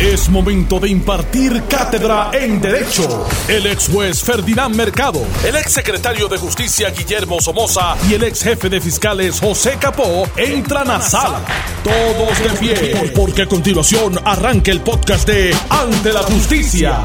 Es momento de impartir cátedra en Derecho. El ex juez Ferdinand Mercado, el ex secretario de Justicia Guillermo Somoza y el ex jefe de fiscales José Capó entran a sala. Todos de pie, porque a continuación arranca el podcast de Ante la Justicia.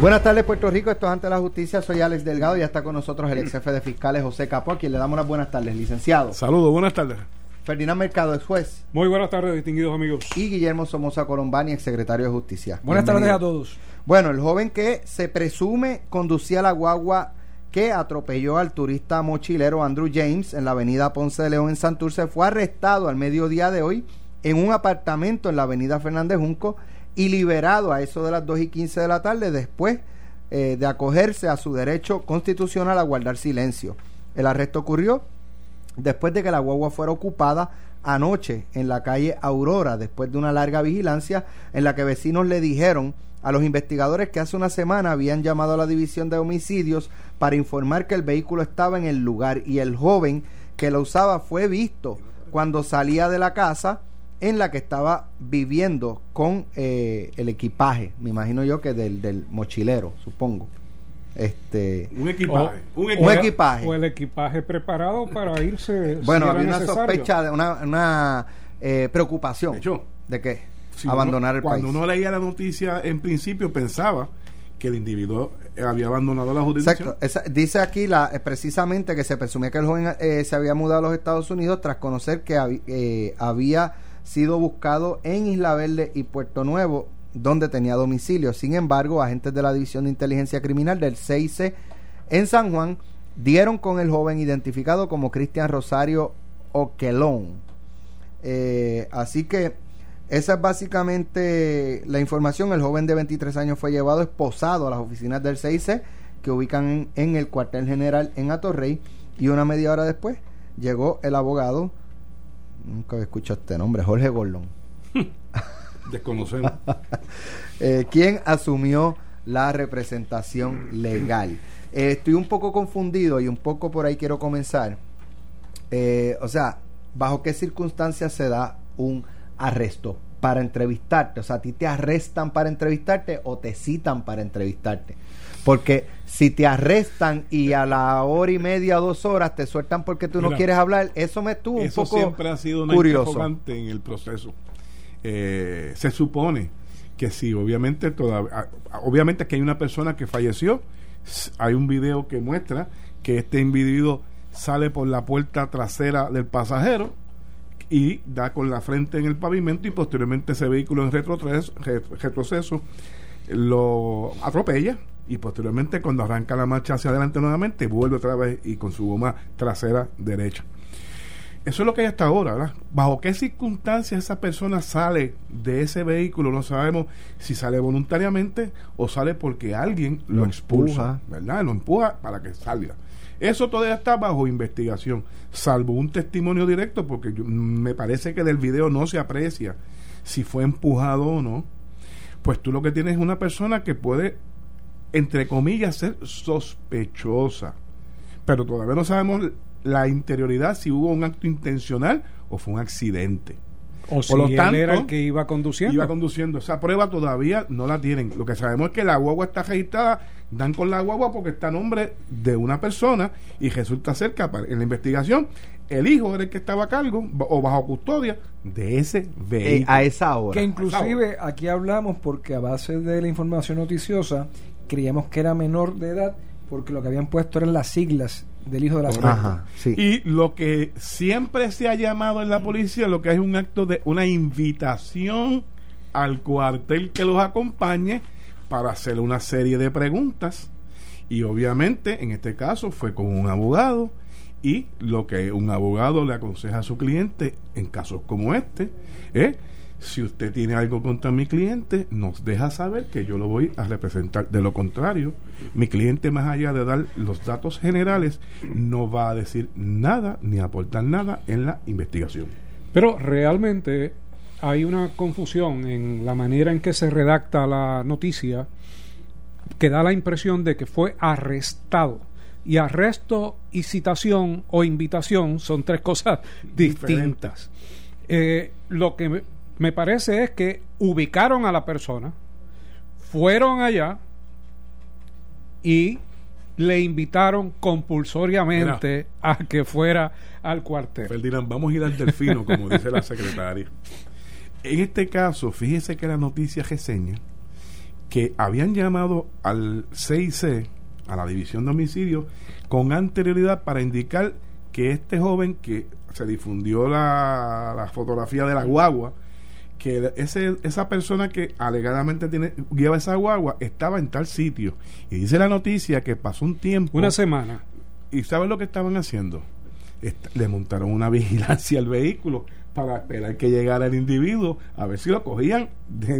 Buenas tardes, Puerto Rico. Esto es Ante la Justicia. Soy Alex Delgado y ya está con nosotros el ex jefe de fiscales José Capó, a quien le damos unas buenas tardes, licenciado. Saludos, buenas tardes. Ferdinand Mercado, ex juez. Muy buenas tardes, distinguidos amigos. Y Guillermo Somoza Colombani, ex secretario de Justicia. Buenas tardes a todos. Bueno, el joven que se presume conducía la guagua que atropelló al turista mochilero Andrew James en la avenida Ponce de León en Santurce fue arrestado al mediodía de hoy en un apartamento en la avenida Fernández Junco y liberado a eso de las 2 y 15 de la tarde después eh, de acogerse a su derecho constitucional a guardar silencio. El arresto ocurrió después de que la guagua fuera ocupada anoche en la calle Aurora, después de una larga vigilancia en la que vecinos le dijeron a los investigadores que hace una semana habían llamado a la división de homicidios para informar que el vehículo estaba en el lugar y el joven que lo usaba fue visto cuando salía de la casa en la que estaba viviendo con eh, el equipaje, me imagino yo que del, del mochilero, supongo. Este, un equipaje, un equipaje. O el equipaje preparado para irse. Bueno, había una sospecha, de una, una eh, preocupación de, hecho, de que abandonar el país. Cuando uno leía la noticia, en principio pensaba que el individuo había abandonado la jurisdicción. Exacto. dice aquí la, eh, precisamente que se presumía que el joven eh, se había mudado a los Estados Unidos tras conocer que eh, había sido buscado en Isla Verde y Puerto Nuevo donde tenía domicilio. Sin embargo, agentes de la División de Inteligencia Criminal del CIC en San Juan dieron con el joven identificado como Cristian Rosario Oquelón. Eh, así que esa es básicamente la información. El joven de 23 años fue llevado esposado a las oficinas del CIC que ubican en el cuartel general en Atorrey y una media hora después llegó el abogado, nunca escuchado este nombre, Jorge Gordon. Desconocemos. eh, ¿Quién asumió la representación legal? Eh, estoy un poco confundido y un poco por ahí quiero comenzar. Eh, o sea, ¿bajo qué circunstancias se da un arresto para entrevistarte? O sea, ¿a ti te arrestan para entrevistarte o te citan para entrevistarte? Porque si te arrestan y a la hora y media, dos horas te sueltan porque tú no quieres hablar, eso me estuvo un poco siempre ha sido una curioso. en el proceso. Eh, se supone que si obviamente todavía, obviamente que hay una persona que falleció, hay un video que muestra que este individuo sale por la puerta trasera del pasajero y da con la frente en el pavimento y posteriormente ese vehículo en retroceso, retroceso lo atropella y posteriormente cuando arranca la marcha hacia adelante nuevamente vuelve otra vez y con su goma trasera derecha. Eso es lo que hay hasta ahora, ¿verdad? ¿Bajo qué circunstancias esa persona sale de ese vehículo? No sabemos si sale voluntariamente o sale porque alguien lo, expulsa, ¿verdad? Lo empuja para que salga. Eso todavía está bajo investigación, salvo un testimonio directo, porque me parece que del video no se aprecia si fue empujado o no. Pues tú lo que tienes es una persona que puede, entre comillas, ser sospechosa. Pero todavía no sabemos la interioridad si hubo un acto intencional o fue un accidente. O Por si lo tanto, era el que iba conduciendo. Iba conduciendo. Esa prueba todavía no la tienen. Lo que sabemos es que la guagua está registrada, dan con la guagua porque está a nombre de una persona y resulta ser que en la investigación el hijo era el que estaba a cargo o bajo custodia de ese eh, vehículo. a esa hora. Que inclusive aquí hablamos porque a base de la información noticiosa creíamos que era menor de edad porque lo que habían puesto eran las siglas del hijo de la Ajá, Y lo que siempre se ha llamado en la policía, lo que es un acto de una invitación al cuartel que los acompañe para hacer una serie de preguntas. Y obviamente, en este caso, fue con un abogado. Y lo que un abogado le aconseja a su cliente en casos como este es si usted tiene algo contra mi cliente, nos deja saber que yo lo voy a representar. De lo contrario, mi cliente, más allá de dar los datos generales, no va a decir nada ni aportar nada en la investigación. Pero realmente hay una confusión en la manera en que se redacta la noticia que da la impresión de que fue arrestado. Y arresto y citación o invitación son tres cosas distintas. Eh, lo que me parece es que ubicaron a la persona, fueron allá y le invitaron compulsoriamente a que fuera al cuartel. Ferdinand, vamos a ir al delfino, como dice la secretaria. En este caso, fíjese que la noticia reseña que habían llamado al CIC, a la División de Homicidios, con anterioridad para indicar que este joven que se difundió la, la fotografía de la guagua, que ese, esa persona que alegadamente tiene, lleva esa guagua estaba en tal sitio. Y dice la noticia que pasó un tiempo. Una semana. ¿Y sabes lo que estaban haciendo? le montaron una vigilancia al vehículo para esperar que llegara el individuo a ver si lo cogían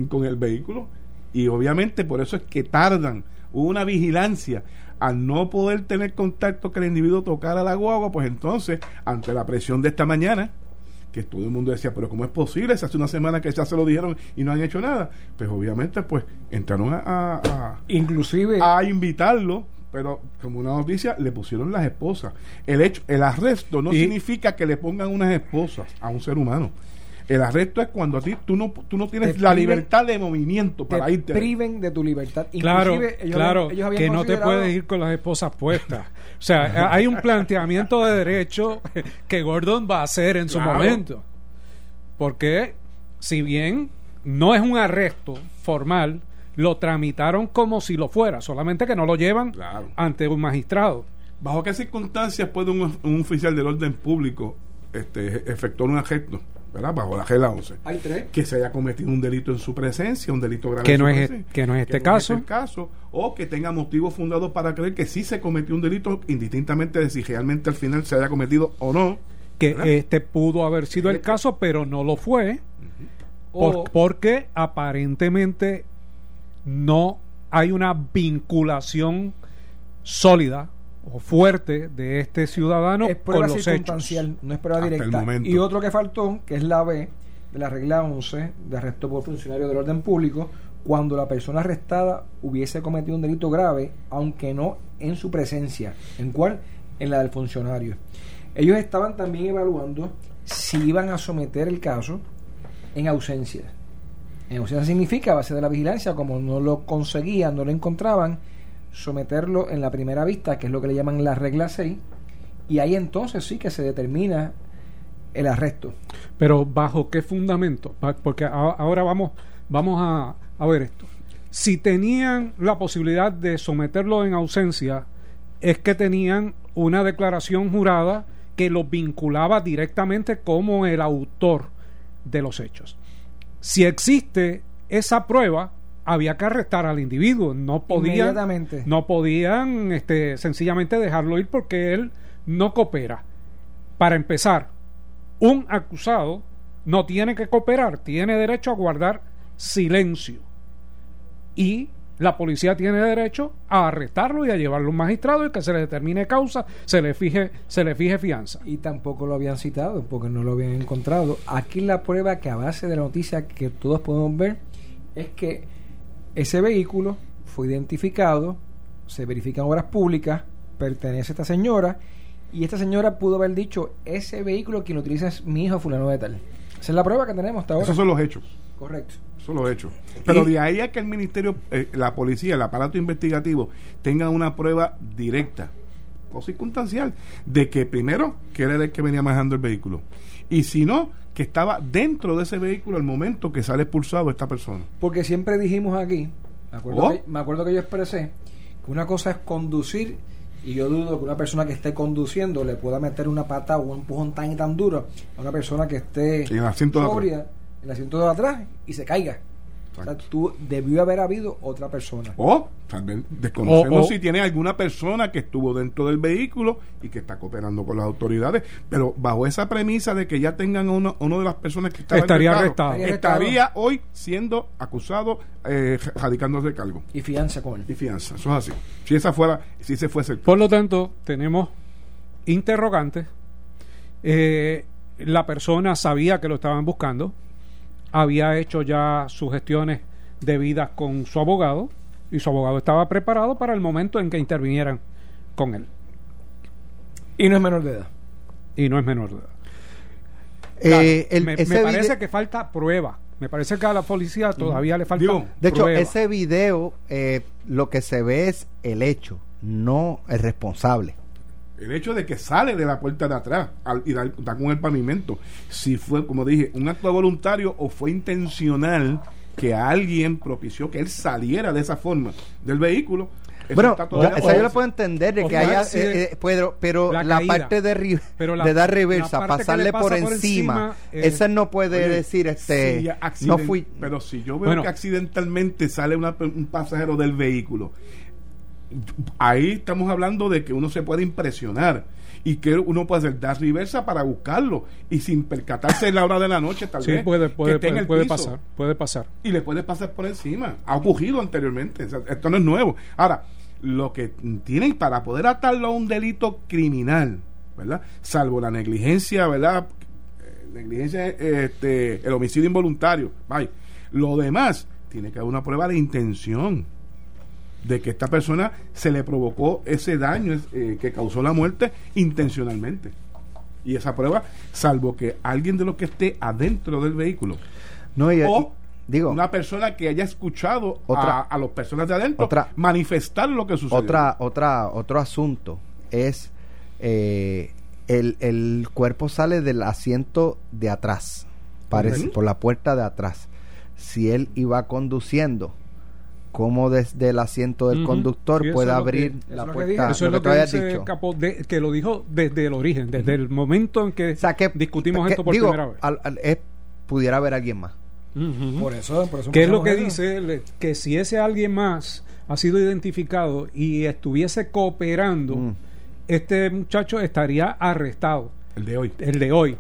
con el vehículo. Y obviamente por eso es que tardan. Hubo una vigilancia. Al no poder tener contacto que el individuo tocara la guagua, pues entonces, ante la presión de esta mañana, que todo el mundo decía, pero ¿cómo es posible? hace una semana que ya se lo dijeron y no han hecho nada. Pues obviamente, pues entraron a, a inclusive a invitarlo pero como una noticia le pusieron las esposas. El hecho, el arresto no significa que le pongan unas esposas a un ser humano. El arresto es cuando a ti tú no, tú no tienes la libertad de movimiento para te irte. priven de tu libertad. Claro, claro, que no te puedes ir con las esposas puestas. o sea, hay un planteamiento de derecho que Gordon va a hacer en su momento. Porque si bien no es un arresto formal, lo tramitaron como si lo fuera, solamente que no lo llevan ante un magistrado. ¿Bajo qué circunstancias puede un, oficial del orden público este, efectuar un arresto? ¿Verdad? Bajo la regla 11. Hay tres. Que se haya cometido un delito en su presencia, un delito grave. Que, no es, que no es este caso. el caso. O que tenga motivos fundados para creer que sí se cometió un delito, indistintamente de si realmente al final se haya cometido o no. Que este pudo haber sido el este caso, pero no lo fue. porque aparentemente no hay una vinculación sólida o fuerte de este ciudadano con los hechos. no es prueba directa. Y otro que faltó, que es la B de la regla 11 de arresto por funcionario del orden público, cuando la persona arrestada hubiese cometido un delito grave, aunque no en su presencia. ¿En cuál? En la del funcionario. Ellos estaban también evaluando si iban a someter el caso en ausencia Negociación significa, a base de la vigilancia, como no lo conseguían, no lo encontraban, someterlo en la primera vista, que es lo que le llaman la regla 6, y ahí entonces sí que se determina el arresto. Pero ¿bajo qué fundamento? Porque ahora vamos, vamos a, a ver esto. Si tenían la posibilidad de someterlo en ausencia, es que tenían una declaración jurada que lo vinculaba directamente como el autor de los hechos si existe esa prueba, había que arrestar al individuo. No podían, no podían este, sencillamente dejarlo ir porque él no coopera. Para empezar, un acusado no tiene que cooperar, tiene derecho a guardar silencio. Y la policía tiene derecho a arrestarlo y a llevarlo a un magistrado y que se le determine causa, se le fije, se le fije fianza. Y tampoco lo habían citado porque no lo habían encontrado. Aquí la prueba que a base de la noticia que todos podemos ver es que ese vehículo fue identificado, se verifican obras públicas, pertenece a esta señora y esta señora pudo haber dicho ese vehículo quien lo utiliza es mi hijo fulano de tal. Esa es la prueba que tenemos hasta ahora. Esos son los hechos. Correcto. Eso lo he hecho. Pero de ahí a que el ministerio, eh, la policía, el aparato investigativo tenga una prueba directa o circunstancial de que primero que era el que venía manejando el vehículo y si no que estaba dentro de ese vehículo al momento que sale expulsado esta persona. Porque siempre dijimos aquí, me acuerdo, ¿Oh? que, me acuerdo que yo expresé que una cosa es conducir y yo dudo que una persona que esté conduciendo le pueda meter una pata o un empujón tan y tan duro a una persona que esté en el sobria el asiento de atrás y se caiga. O sea, tú, debió haber habido otra persona. O también desconocemos si tiene alguna persona que estuvo dentro del vehículo y que está cooperando con las autoridades, pero bajo esa premisa de que ya tengan uno, uno de las personas que estaba estaría arrestado. Estaría, hoy siendo acusado, eh, radicándose de cargo. Y fianza con él. Y fianza, eso es así. Si esa fuera, si se fuese. Por lo tanto, tenemos interrogantes. Eh, la persona sabía que lo estaban buscando había hecho ya sus gestiones debidas con su abogado y su abogado estaba preparado para el momento en que intervinieran con él. Y no es menor de edad. Y no es menor de edad. Eh, me, parece que falta prueba. Me parece que a la policía todavía le falta. de hecho, ese video, eh, lo que se ve es el hecho, no el responsable. El hecho de que sale de la puerta de atrás y da, con el pavimento. Si fue, como dije, un acto voluntario o fue intencional que alguien propició que él saliera de esa forma del vehículo bueno, esa yo lo puedo entender de que haya, eh, eh, pero la, parte de, de dar reversa, pasarle por, encima, esa no puede decir, este, no fui. Pero si yo veo que accidentalmente sale un pasajero del vehículo, ahí estamos hablando de que uno se puede impresionar y que uno puede hacer dar reversa para buscarlo y sin percatarse en la hora de la noche tal sí, vez puede, puede, puede, pasar puede pasar. Y le puede pasar por encima. Ha ocurrido anteriormente. Esto no es nuevo. Ahora lo que tienen para poder atarlo a un delito criminal verdad salvo la negligencia verdad eh, negligencia este el homicidio involuntario. Bye. lo demás tiene que haber una prueba de intención de que esta persona se le provocó ese daño eh, que causó la muerte intencionalmente. Y esa prueba, salvo que alguien de los que esté adentro del vehículo, no, o digo, una persona que haya escuchado a, a las personas de adentro manifestar lo que sucedió. Otra, otra, otro asunto es eh, el, el, cuerpo sale del asiento de atrás, parece, por la puerta de atrás. Si él iba conduciendo cómo desde el asiento del conductor puede abrir la puerta. Eso es lo que, dice que lo dijo desde el origen, desde el momento en que, discutimos esto por primera vez. pudiera haber alguien más. Por eso, por eso ¿Qué es lo que dice? Que si ese alguien más ha sido identificado y estuviese cooperando, mm. este muchacho estaría arrestado. El de hoy. El de hoy.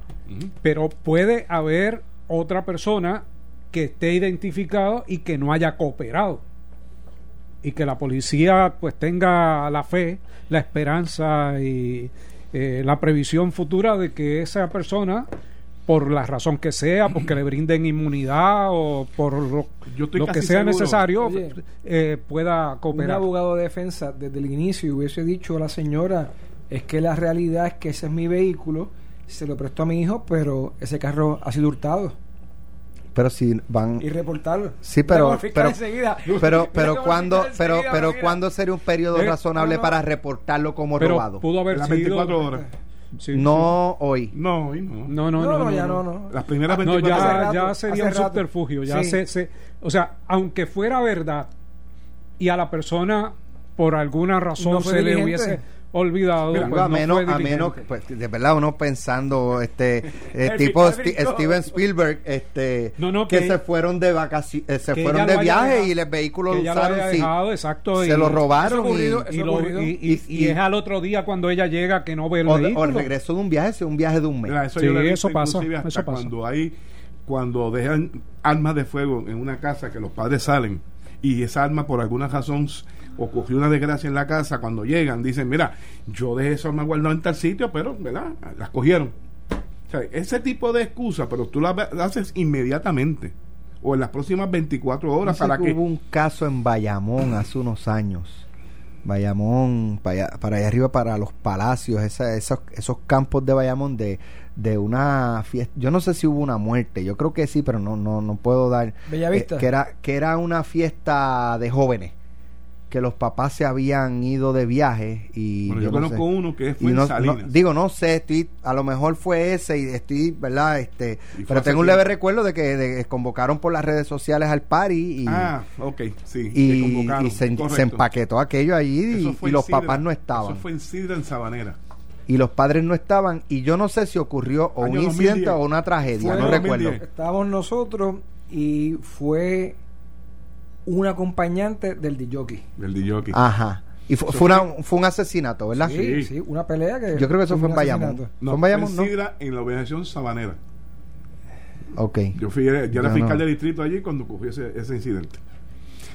Pero puede haber otra persona que esté identificado y que no haya cooperado y que la policía pues tenga la fe, la esperanza y eh, la previsión futura de que esa persona por la razón que sea, porque le brinden inmunidad o por lo, que sea necesario, eh, pueda cooperar. Un abogado de defensa desde el inicio hubiese dicho a la señora, es que la realidad es que ese es mi vehículo, se lo prestó a mi hijo, pero ese carro ha sido hurtado pero si van y reportarlo sí pero pero pero pero cuando pero pero cuándo sería un periodo eh, razonable para reportarlo como robado pudo haber las 24 horas. No hoy. No hoy no. No no no, ya no, no, las primeras 24 ah, no, ya, ya sería un subterfugio ya se, se o sea aunque fuera verdad y a la persona por alguna razón se le hubiese olvidado. pues, a, menos, a menos, pues, de verdad, uno pensando, este, eh, tipo Steven Spielberg, este, que, se fueron de vacaciones, eh, se fueron de viaje y el vehículo lo usaron, dejado, exacto, se lo robaron y, es al otro día cuando ella llega que no ve el o, vehículo. O el regreso de un viaje, es un viaje de un mes. eso, eso pasa. Eso cuando hay, cuando dejan armas de fuego en una casa que los padres salen y esa arma por alguna razón ocurrió una desgracia en la casa, cuando llegan, dicen, mira, yo dejé eso me guardado en tal sitio, pero, ¿verdad? Las cogieron. O sea, ese tipo de excusa, pero tú las haces inmediatamente o en las próximas 24 horas para que... Hubo un caso en Bayamón hace unos años. Bayamón, para allá, para allá arriba, para los palacios, esos, esos campos de Bayamón de, de una fiesta. Yo no sé si hubo una muerte, yo creo que sí, pero no, no, no puedo dar. Bellavista. Eh, que, era, que era una fiesta de jóvenes que los papás se habían ido de viaje y yo, conozco uno que fue en Salinas. digo no sé estoy a lo mejor fue ese y estoy verdad este pero tengo un leve recuerdo de que convocaron por las redes sociales al party y ah ok sí y, se, empaquetó aquello allí y, los papás no estaban. eso fue en Sidra en Sabanera. Y los padres no estaban y yo no sé si ocurrió o un incidente o una tragedia no recuerdo. estábamos nosotros y fue un acompañante del DJ. Del DJ. Ajá. Y fue, fue, fue, un asesinato, ¿verdad? Sí, sí, una pelea que. Yo creo que eso fue en Bayamón. No, fue en Bayamón, ¿no? en la organización Sabanera. Ok. Yo fui, yo era fiscal del distrito allí cuando ocurrió ese, ese incidente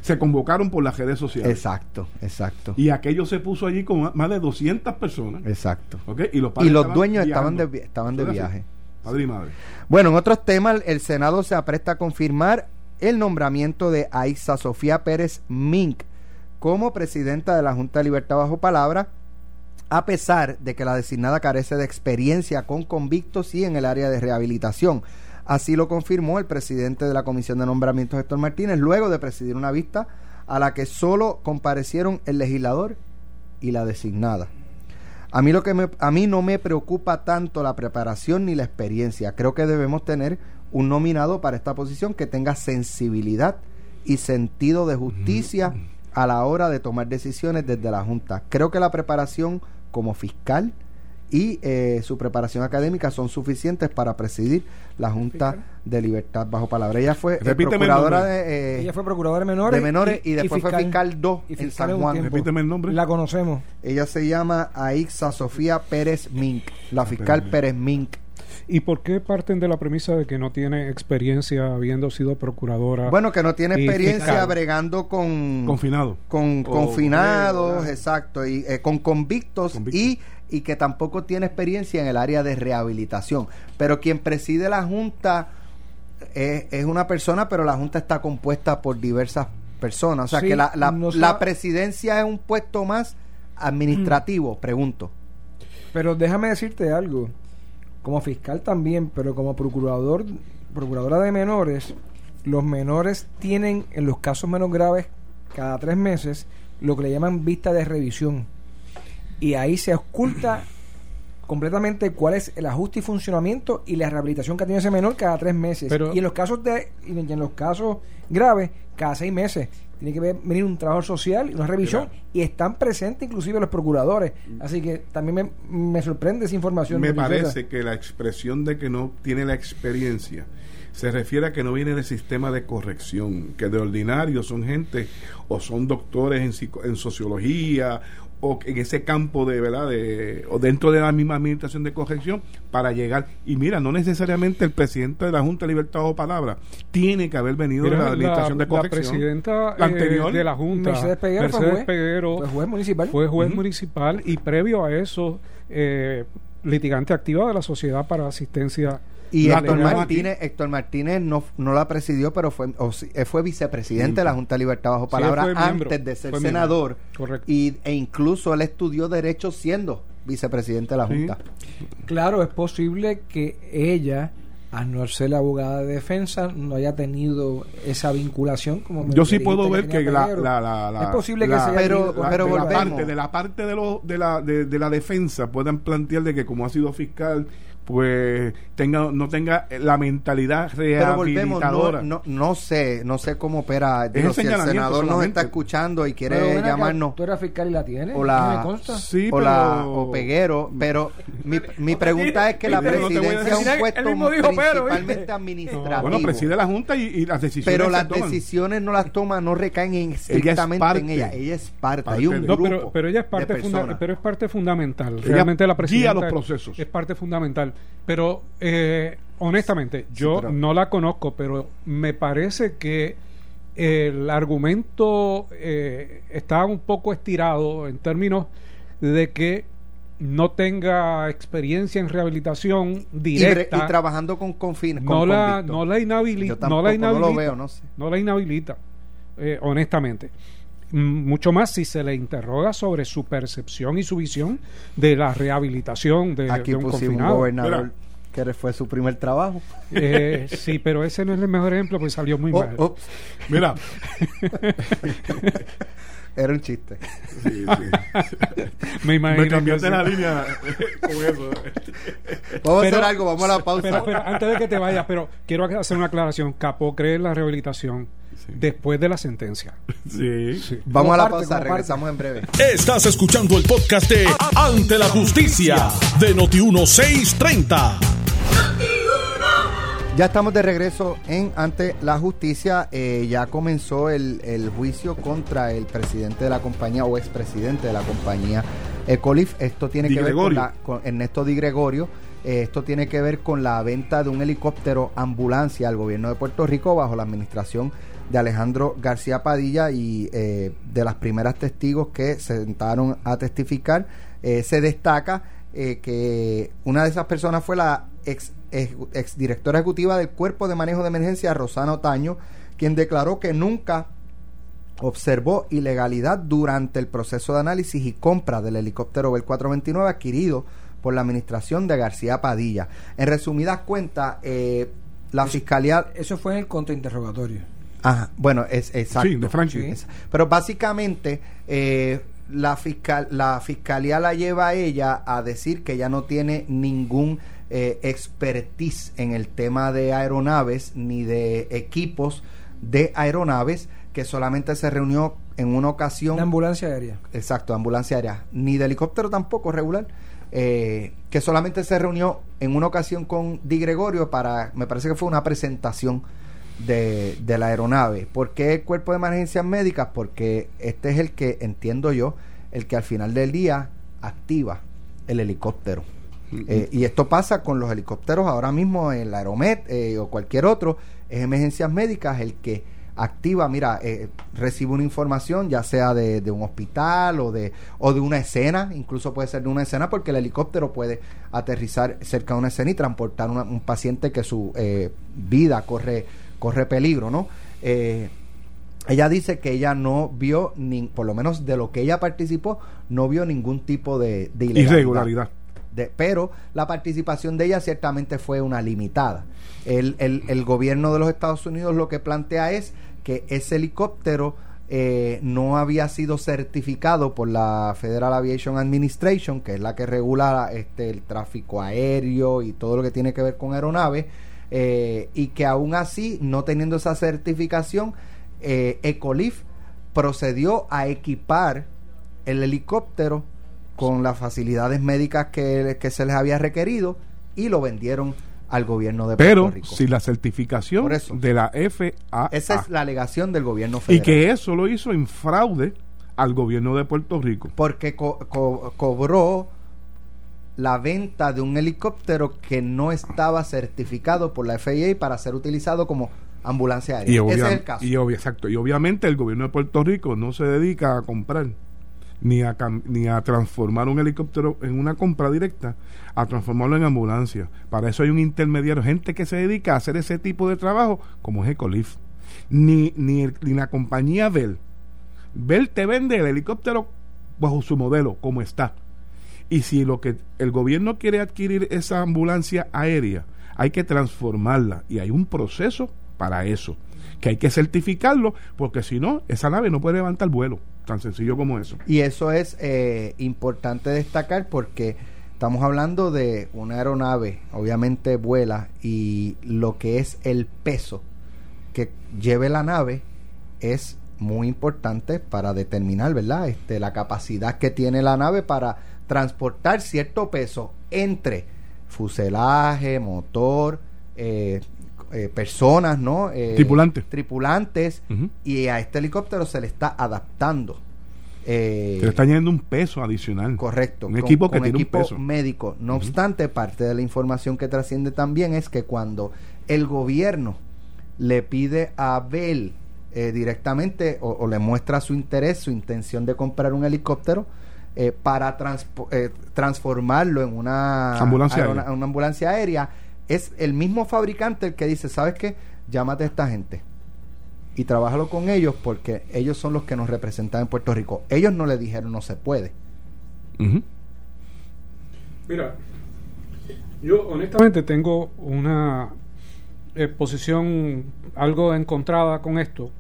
se convocaron por las redes sociales. Exacto, exacto. Y aquello se puso allí con más de 200 personas. Exacto. ¿okay? Y los, y los dueños estaban de, estaban de viaje. Padre y madre. Bueno, en otros temas, el Senado se apresta a confirmar el nombramiento de Aixa Sofía Pérez Mink como presidenta de la Junta de Libertad Bajo Palabra, a pesar de que la designada carece de experiencia con convictos y en el área de rehabilitación. Así lo confirmó el presidente de la Comisión de Nombramientos, Héctor Martínez, luego de presidir una vista a la que solo comparecieron el legislador y la designada. A mí, lo que a mí no me preocupa tanto la preparación ni la experiencia. Creo que debemos tener un nominado para esta posición que tenga sensibilidad y sentido de justicia a la hora de tomar decisiones desde la Junta. Creo que la preparación como fiscal y eh, su preparación académica son suficientes para presidir la Junta de Libertad bajo palabra. Ella fue eh, procuradora de eh, ella fue procuradora de menores, de menores y, después fue fiscal 2 en San Juan. Repíteme el nombre. La conocemos. Ella se llama Aixa Sofía Pérez Mink, la fiscal Pérez Mink. ¿Y por qué parten de la premisa de que no tiene experiencia habiendo sido procuradora? Bueno, que no tiene experiencia bregando con... Confinados. Con confinados, exacto, y eh, con convictos, y y que tampoco tiene experiencia en el área de rehabilitación. Pero quien preside la Junta es, una persona, pero la Junta está compuesta por diversas personas. O sea que la, la, presidencia es un puesto más administrativo, mm. pregunto. Pero déjame decirte algo como fiscal también, pero como procurador, procuradora de menores, los menores tienen en los casos menos graves cada tres meses lo que le llaman vista de revisión. Y ahí se oculta completamente cuál es el ajuste y funcionamiento y la rehabilitación que tiene ese menor cada tres meses. y en los casos de y en los casos graves, cada seis meses tiene que venir un trabajo social, una revisión, y están presentes inclusive los procuradores. Así que también me, sorprende esa información. Me parece que la expresión de que no tiene la experiencia se refiere a que no viene del sistema de corrección, que de ordinario son gente o son doctores en, en sociología o en ese campo de verdad de, o dentro de la misma administración de corrección para llegar. Y mira no necesariamente el presidente de la Junta de Libertad o Palabra tiene que haber venido de la administración de corrección. la presidenta eh, anterior, de la Junta Mercedes Peguero, fue, juez, municipal. fue juez municipal y previo a eso eh, litigante activa de la Sociedad para Asistencia y Héctor Martínez, Héctor Martínez no, no la presidió, pero fue, fue vicepresidente de la Junta de Libertad bajo palabra antes de ser senador. Y, e incluso él estudió Derecho siendo vicepresidente de la Junta. Claro, es posible que ella, al no ser la abogada de defensa, no haya tenido esa vinculación como Yo sí puedo ver que, la, la, Es posible que pero, pero de, la parte, de la parte de, lo, de, la, de, de la defensa puedan plantear de que como ha sido fiscal pues tenga no tenga la mentalidad rehabilitadora. no, no, sé, no sé cómo opera. si el senador nos está escuchando y quiere llamarnos. ¿Tú eras fiscal y la tienes? O la, Sí, o, o Peguero, pero mi, mi pregunta es que la presidencia es un puesto principalmente administrativo. bueno, preside la Junta y, las decisiones Pero las decisiones no las toma, no recaen estrictamente en ella. Ella es parte. Hay un grupo pero, pero ella es parte, pero es parte fundamental. Realmente la presidencia los procesos. es parte fundamental. Pero eh, honestamente, yo no la conozco, pero me parece que el argumento eh, está un poco estirado en términos de que no tenga experiencia en rehabilitación directa y, trabajando con confines no, la, no la inhabilita no la inhabilita. no, la inhabilita eh, honestamente mucho más si se le interroga sobre su percepción y su visión de la rehabilitación de, Aquí un confinado. Un gobernador que fue su primer trabajo. Eh, sí, pero ese no es el mejor ejemplo, pues salió muy oh, mal. Oh. Mira. Era un chiste. Sí, sí. Me imagino. Me cambiaste la línea con eso. Vamos a hacer algo, vamos a la pausa. Pero, antes de que te vayas, pero quiero hacer una aclaración. Capó cree en la rehabilitación después de la sentencia. Sí. Vamos a la pausa, regresamos en breve. Estás escuchando el podcast de Ante la Justicia de Noti1630. Ya estamos de regreso en Ante la Justicia. Eh, ya comenzó el, juicio contra el presidente de la compañía o expresidente de la compañía Ecolif. Esto tiene que ver con, la, con Ernesto Di Gregorio. Eh, esto tiene que ver con la venta de un helicóptero ambulancia al gobierno de Puerto Rico bajo la administración de Alejandro García Padilla y eh, de las primeras testigos que se sentaron a testificar, eh, se destaca eh, que una de esas personas fue la ex, ex, directora ejecutiva del Cuerpo de Manejo de Emergencia, Rosana Otaño, quien declaró que nunca observó ilegalidad durante el proceso de análisis y compra del helicóptero Bell 429 adquirido por la administración de García Padilla. En resumidas cuentas, la fiscalía... Eso fue en el contrainterrogatorio. Ajá, bueno, es exacto. Sí, de Franchi. Pero básicamente eh, la, fiscal, la fiscalía la lleva a ella a decir que ella no tiene ningún eh, expertise en el tema de aeronaves ni de equipos de aeronaves, que solamente se reunió en una ocasión. De ambulancia aérea. Exacto, ambulancia aérea. Ni de helicóptero tampoco regular. Eh, que solamente se reunió en una ocasión con Di Gregorio para, me parece que fue una presentación de, de la aeronave. ¿Por qué el cuerpo de emergencias médicas? Porque este es el que, entiendo yo, el que al final del día activa el helicóptero. Eh, y esto pasa con los helicópteros ahora mismo en la Aeromet eh, o cualquier otro, es emergencias médicas el que activa, mira, eh, recibe una información, ya sea de, un hospital o de, o de una escena, incluso puede ser de una escena porque el helicóptero puede aterrizar cerca de una escena y transportar a un paciente que su vida corre, corre peligro, ¿no? ella dice que ella no vio, ni, por lo menos de lo que ella participó, no vio ningún tipo de, de irregularidad pero la participación de ella ciertamente fue una limitada. El, el, gobierno de los Estados Unidos lo que plantea es que ese helicóptero eh, no había sido certificado por la Federal Aviation Administration, que es la que regula este, el tráfico aéreo y todo lo que tiene que ver con aeronaves, eh, y que aún así, no teniendo esa certificación, eh, Ecolif procedió a equipar el helicóptero con las facilidades médicas que, se les había requerido y lo vendieron al gobierno de Puerto Rico. Pero si la certificación de la FAA. Esa es la alegación del gobierno federal. Y que eso lo hizo en fraude al gobierno de Puerto Rico. Porque cobró la venta de un helicóptero que no estaba certificado por la FAA para ser utilizado como ambulancia aérea. Ese es el caso. Y, exacto. Y obviamente el gobierno de Puerto Rico no se dedica a comprar ni a, ni a transformar un helicóptero en una compra directa, a transformarlo en ambulancia. Para eso hay un intermediario, gente que se dedica a hacer ese tipo de trabajo, como es Ecolif. Ni, ni, ni la compañía Bell. Bell te vende el helicóptero bajo su modelo, como está. Y si lo que el gobierno quiere adquirir esa ambulancia aérea, hay que transformarla y hay un proceso para eso, que hay que certificarlo, porque si no, esa nave no puede levantar vuelo. Tan sencillo como eso. Y eso es eh, importante destacar porque estamos hablando de una aeronave, obviamente vuela, y lo que es el peso que lleve la nave es muy importante para determinar, ¿verdad? Este, la capacidad que tiene la nave para transportar cierto peso entre fuselaje, motor, eh, eh, personas, ¿no? Eh, tripulantes. Tripulantes. Y a este helicóptero se le está adaptando. Eh, se le está añadiendo un peso adicional. Correcto. Un equipo que tiene un peso. médico. No obstante, parte de la información que trasciende también es que cuando el gobierno le pide a Bell directamente o, le muestra su interés, su intención de comprar un helicóptero, para transformarlo en una una ambulancia aérea es el mismo fabricante el que dice, ¿sabes qué? Llámate a esta gente y trabájalo con ellos porque ellos son los que nos representan en Puerto Rico. Ellos no le dijeron no se puede. Mira, yo honestamente tengo una eh, posición algo encontrada con esto,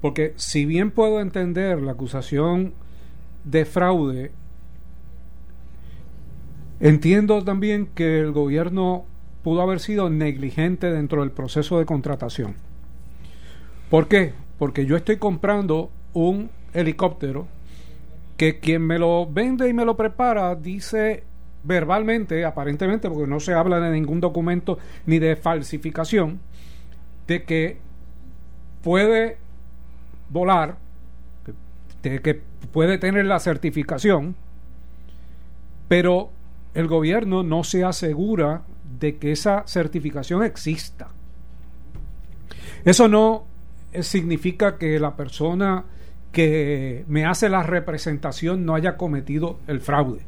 porque si bien puedo entender la acusación de fraude, entiendo también que el gobierno pudo haber sido negligente dentro del proceso de contratación. ¿Por qué? Porque yo estoy comprando un helicóptero que quien me lo vende y me lo prepara dice verbalmente, aparentemente, porque no se habla de ningún documento ni de falsificación, de que puede volar, de que puede tener la certificación, pero el gobierno no se asegura de que esa certificación exista. Eso no significa que la persona que me hace la representación no haya cometido el fraude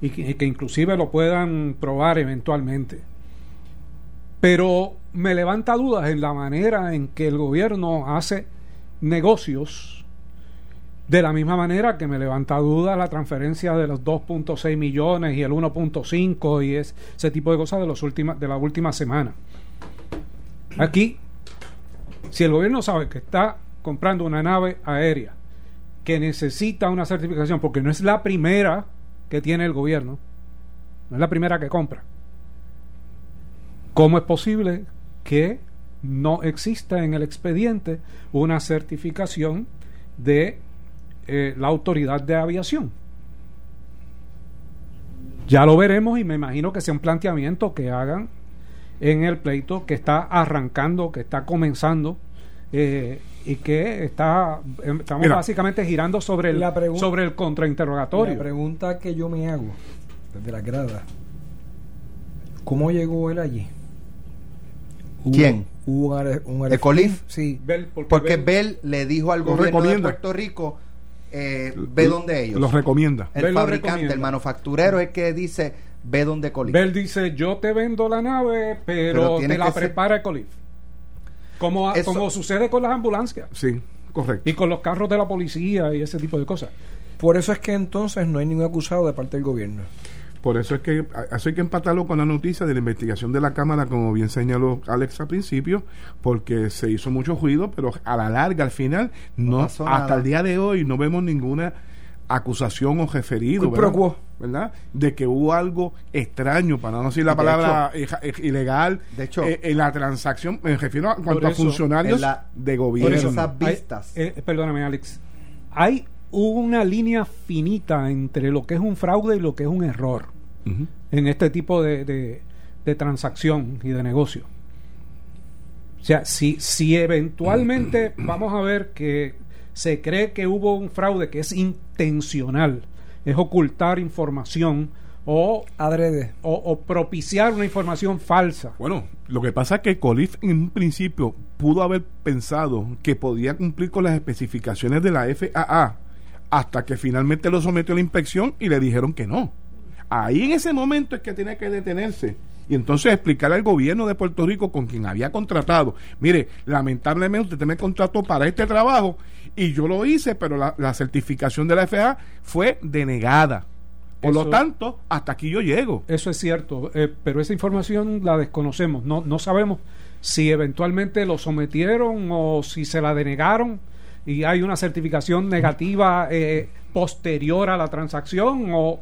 y que, inclusive lo puedan probar eventualmente. Pero me levanta dudas en la manera en que el gobierno hace negocios de la misma manera que me levanta duda la transferencia de los 2.6 millones y el 1.5 y ese tipo de cosas de, los últimas, de la última semana. Aquí, si el gobierno sabe que está comprando una nave aérea que necesita una certificación, porque no es la primera que tiene el gobierno, no es la primera que compra, ¿cómo es posible que no exista en el expediente una certificación de eh, la autoridad de aviación? Ya lo veremos y me imagino que sea un planteamiento que hagan en el pleito que está arrancando, que está comenzando eh, y que está estamos básicamente girando sobre el sobre el contrainterrogatorio. La pregunta que yo me hago desde la grada, ¿cómo llegó él allí? ¿Quién? Hubo un, ¿Ecolif? Sí. porque, Bell, le dijo al gobierno de Puerto Rico eh, ve donde ellos. Los recomienda. El fabricante, el manufacturero es que dice ve donde Ecolif. Bell dice yo te vendo la nave, pero, te la prepara Ecolif. Como, como sucede con las ambulancias. Sí, correcto. Y con los carros de la policía y ese tipo de cosas. Por eso es que entonces no hay ningún acusado de parte del gobierno. Por eso es que eso hay que empatarlo con la noticia de la investigación de la Cámara, como bien señaló Alex al principio, porque se hizo mucho ruido, pero a la larga, al final, no, hasta el día de hoy no vemos ninguna acusación o referido, ¿verdad? ¿verdad? De que hubo algo extraño, para no decir la palabra ilegal, de hecho, eh, en la transacción, me refiero a cuanto a funcionarios de gobierno. Por esas vistas. Eh, perdóname, Alex. Hay una línea finita entre lo que es un fraude y lo que es un error en este tipo de, de, transacción y de negocio. O sea, si, si eventualmente vamos a ver que se cree que hubo un fraude que es intencional, es ocultar información o, Adrede. o, propiciar una información falsa. Bueno, lo que pasa es que Colif en un principio pudo haber pensado que podía cumplir con las especificaciones de la FAA hasta que finalmente lo sometió a la inspección y le dijeron que no. Ahí en ese momento es que tiene que detenerse y entonces explicarle al gobierno de Puerto Rico con quien había contratado, mire, lamentablemente usted me contrató para este trabajo y yo lo hice, pero la, certificación de la FAA fue denegada. Por lo tanto, hasta aquí yo llego. Eso es cierto, eh, pero esa información la desconocemos, no, no sabemos si eventualmente lo sometieron o si se la denegaron y hay una certificación negativa eh, posterior a la transacción o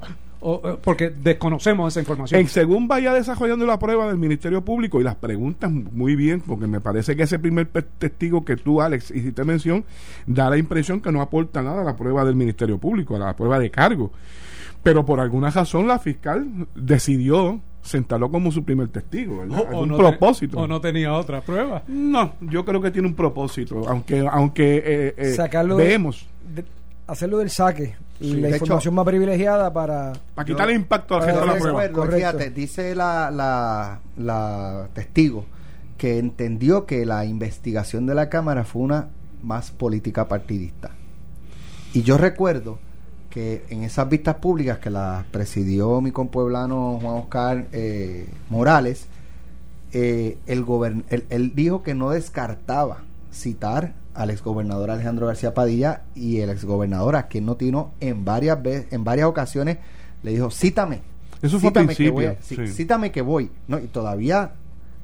porque desconocemos esa información. En según vaya desarrollando la prueba del Ministerio Público y las preguntas muy bien, porque me parece que ese primer testigo que tú, Alex, hiciste mención, da la impresión que no aporta nada a la prueba del Ministerio Público, a la prueba de cargo. Pero por alguna razón la fiscal decidió sentarlo como su primer testigo, ¿verdad? O, un no propósito. o no tenía otra prueba. No, yo creo que tiene un propósito, aunque aunque eh, eh Sacarlo vemos. Hacerlo del saque la información más privilegiada para para quitar el impacto al de la prueba. Fíjate, dice la, la, la testigo que entendió que la investigación de la Cámara fue una más política partidista. Y yo recuerdo que en esas vistas públicas que las presidió mi compueblano Juan Oscar eh, Morales, eh, el él, él, dijo que no descartaba citar al exgobernador Alejandro García Padilla y el exgobernador a quien no tino en varias veces, en varias ocasiones le dijo, cítame. Eso fue cítame que voy, cítame que voy. No, y todavía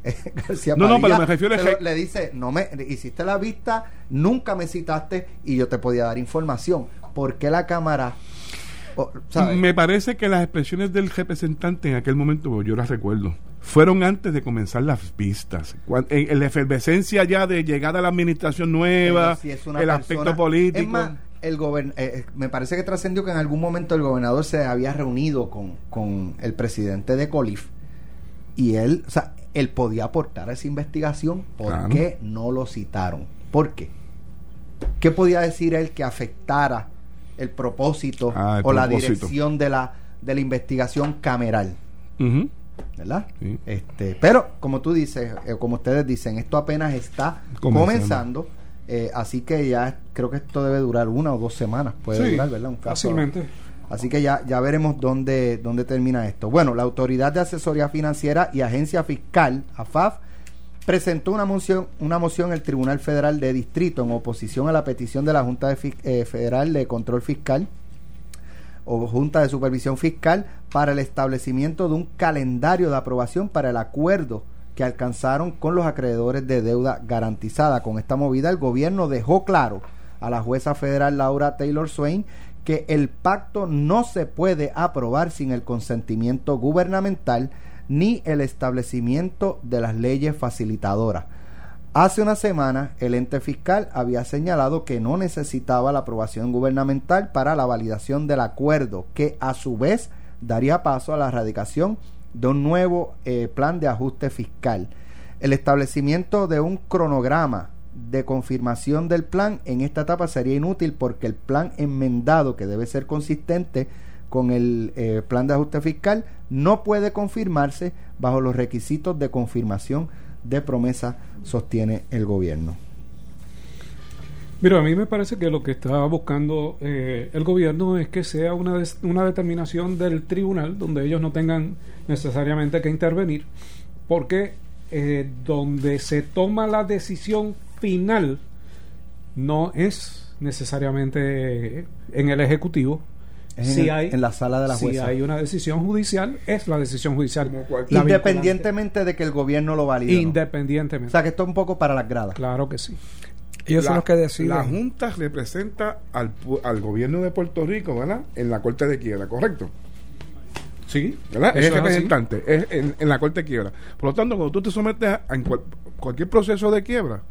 García no, no, pero me refiero le dice, no me hiciste la vista, nunca me citaste y yo te podía dar información. ¿Por qué la cámara me parece que las expresiones del representante en aquel momento, yo las recuerdo, fueron antes de comenzar las vistas. en, la efervescencia ya de llegar a la administración nueva, el aspecto político. el eh, eh, me parece que trascendió que en algún momento el gobernador se había reunido con, con el presidente de Colif y él, o sea, él podía aportar a esa investigación. ¿Por qué no lo citaron? ¿Por qué? ¿Qué podía decir él que afectara el propósito ah, o la dirección de la, de la investigación cameral. ¿Verdad? Este, pero, como tú dices, eh, como ustedes dicen, esto apenas está comenzando. Eh, así que ya creo que esto debe durar una o dos semanas. Puede durar, ¿verdad? Un fácilmente. Así que ya, ya veremos dónde, dónde termina esto. Bueno, la Autoridad de Asesoría Financiera y Agencia Fiscal, AFAF, presentó una moción, una moción en el Tribunal Federal de Distrito en oposición a la petición de la Junta de, eh, Federal de Control Fiscal o Junta de Supervisión Fiscal para el establecimiento de un calendario de aprobación para el acuerdo que alcanzaron con los acreedores de deuda garantizada. Con esta movida el gobierno dejó claro a la jueza federal Laura Taylor Swain que el pacto no se puede aprobar sin el consentimiento gubernamental ni el establecimiento de las leyes facilitadoras. Hace una semana, el ente fiscal había señalado que no necesitaba la aprobación gubernamental para la validación del acuerdo, que a su vez daría paso a la erradicación de un nuevo eh, plan de ajuste fiscal. El establecimiento de un cronograma de confirmación del plan en esta etapa sería inútil porque el plan enmendado, que debe ser consistente con el eh, plan de ajuste fiscal, no puede confirmarse bajo los requisitos de confirmación de promesa, sostiene el gobierno. Mira, a mí me parece que lo que está buscando eh, el gobierno es que sea una, una determinación del tribunal donde ellos no tengan necesariamente que intervenir, porque eh, donde se toma la decisión final no es necesariamente en el Ejecutivo. si hay, en la sala de la jueza. Si hay una decisión judicial, es la decisión judicial. Independientemente de que el gobierno lo valide. Independientemente. O sea, que esto es un poco para las gradas. Claro que sí. Ellos son los que deciden. La Junta representa al, al gobierno de Puerto Rico, ¿verdad? En la Corte de Quiebra, ¿correcto? Sí, ¿verdad? es representante, es en, la Corte de Quiebra. Por lo tanto, cuando tú te sometes a, cualquier proceso de quiebra,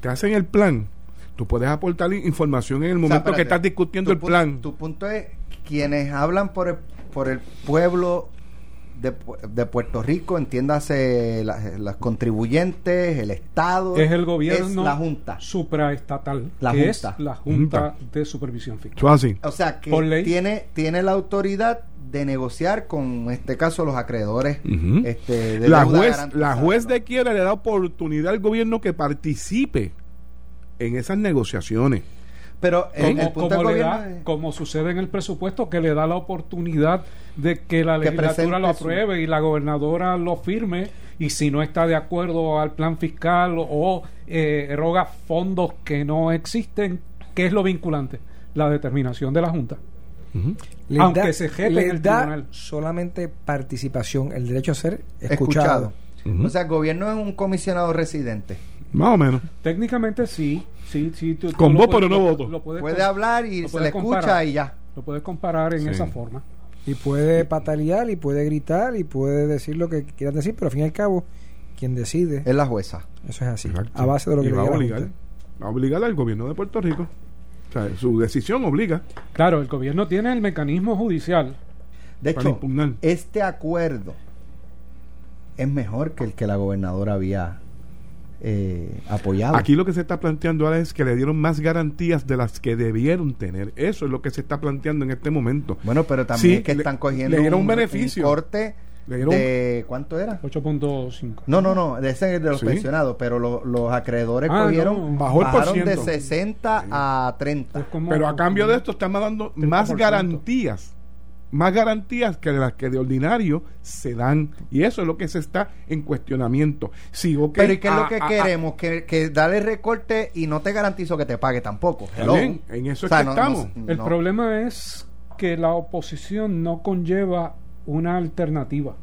te hacen el plan, tú puedes aportar información en el momento que estás discutiendo el plan. Tu punto es, quienes hablan por el, por el pueblo de, Puerto Rico, entiéndase las, contribuyentes, el Estado. Es el gobierno. Es la Junta. Supraestatal. La Junta. Es la Junta, de Supervisión Fiscal. O sea, que tiene, tiene la autoridad de negociar con, en este caso, los acreedores. este, de la, juez, la juez de quiebra le da oportunidad al gobierno que participe en esas negociaciones. Pero como, sucede en el presupuesto, que le da la oportunidad de que la legislatura lo apruebe y la gobernadora lo firme y si no está de acuerdo al plan fiscal o eh, eroga fondos que no existen, ¿qué es lo vinculante? La determinación de la Junta. Aunque se jefe el tribunal. solamente participación, el derecho a ser escuchado. O sea, el gobierno es un comisionado residente. Más o menos. Técnicamente sí. Sí, sí Con voto pero no voto. puede hablar y se le escucha y ya. Lo puedes comparar en esa forma. Y puede patalear y puede gritar y puede decir lo que quieras decir, pero al fin y al cabo, quien decide es la jueza. Eso es así. A base de lo que va a obligar, va a obligar al gobierno de Puerto Rico. O sea, su decisión obliga. Claro, el gobierno tiene el mecanismo judicial. De hecho, este acuerdo es mejor que el que la gobernadora había eh, apoyado. Aquí lo que se está planteando ahora es que le dieron más garantías de las que debieron tener. Eso es lo que se está planteando en este momento. Bueno, pero también es que están cogiendo un, beneficio. corte de ¿cuánto era? 8.5. No, no, no, de ese de los pensionados, pero los acreedores ah, cogieron bajó el de 60 a 30. pero a cambio de esto están dando más garantías más garantías que de las que de ordinario se dan. Y eso es lo que se está en cuestionamiento. Sí, Pero ¿y qué es lo que queremos? Que, que darle recorte y no te garantizo que te pague tampoco. en eso estamos. el problema es que la oposición no conlleva una alternativa.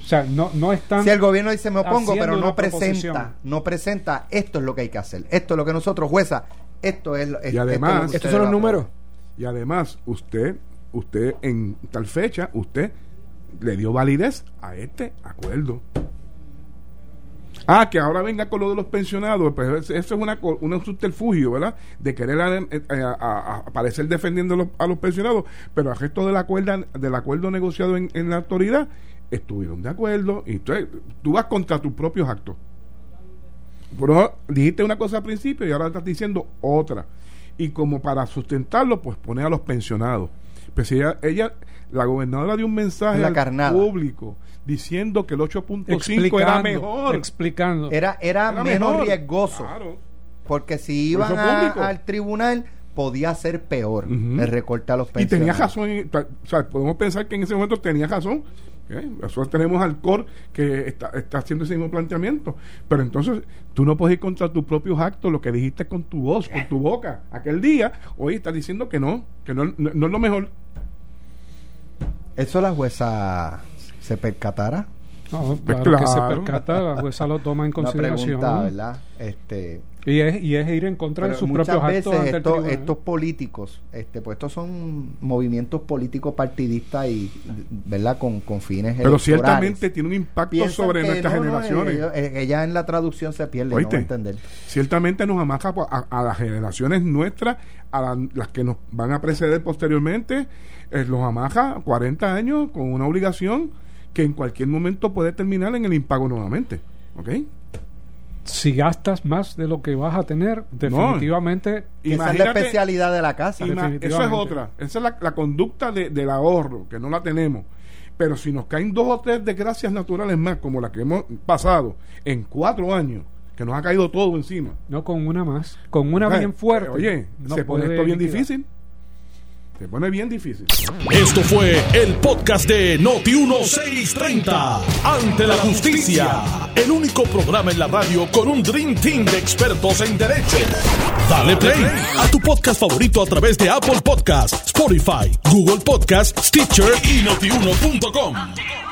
O sea, no, no están. Si el gobierno dice me opongo, pero no presenta, no presenta, esto es lo que hay que hacer. Esto es lo que nosotros, jueza, esto es. y además, estos son los números. Y además, usted usted en tal fecha, usted le dio validez a este acuerdo. Ah, que ahora venga con lo de los pensionados, pues eso es una, un subterfugio, ¿verdad? De querer eh, eh, aparecer defendiendo a los, pensionados, pero al resto del acuerdo, del acuerdo negociado en, la autoridad, estuvieron de acuerdo y tú vas contra tus propios actos. Pero dijiste una cosa al principio y ahora estás diciendo otra. Y como para sustentarlo, pues pone a los pensionados. Pues ella, la gobernadora dio un mensaje al público diciendo que el 8.5 era mejor. Explicando. Era, era, menos riesgoso. Porque si iban al tribunal podía ser peor el recorte a los pensionados. Y tenía razón, o sea, podemos pensar que en ese momento tenía razón. ¿Eh? Tenemos al COR que está, está, haciendo ese mismo planteamiento. Pero entonces tú no puedes ir contra tus propios actos, lo que dijiste con tu voz, con tu boca. Aquel día, hoy estás diciendo que no, que no, no, es lo mejor. ¿Eso la jueza se percatara? Pues claro, que se percata, la jueza lo toma en consideración. ¿verdad? Este, y es, y es ir en contra de sus propios veces actos. estos, políticos, este, pues estos son movimientos políticos partidistas y, ¿verdad? Con, con fines Pero ciertamente tiene un impacto sobre nuestras generaciones. ella en la traducción se pierde, no entender. Ciertamente nos amaja a, las generaciones nuestras, a las que nos van a preceder posteriormente, eh, los amaja 40 años con una obligación que en cualquier momento puede terminar en el impago nuevamente. ¿Ok? si gastas más de lo que vas a tener, definitivamente. esa es la especialidad de la casa. Eso es otra. Esa es la, conducta del ahorro, que no la tenemos. Pero si nos caen dos o tres desgracias naturales más, como la que hemos pasado en cuatro años, que nos ha caído todo encima. No con una más, con una bien fuerte. Oye, se pone esto bien difícil. Se pone bien difícil. Esto fue el podcast de Noti1630. Ante la justicia. El único programa en la radio con un Dream Team de expertos en derecho. Dale play a tu podcast favorito a través de Apple Podcasts, Spotify, Google Podcasts, Stitcher y notiuno.com.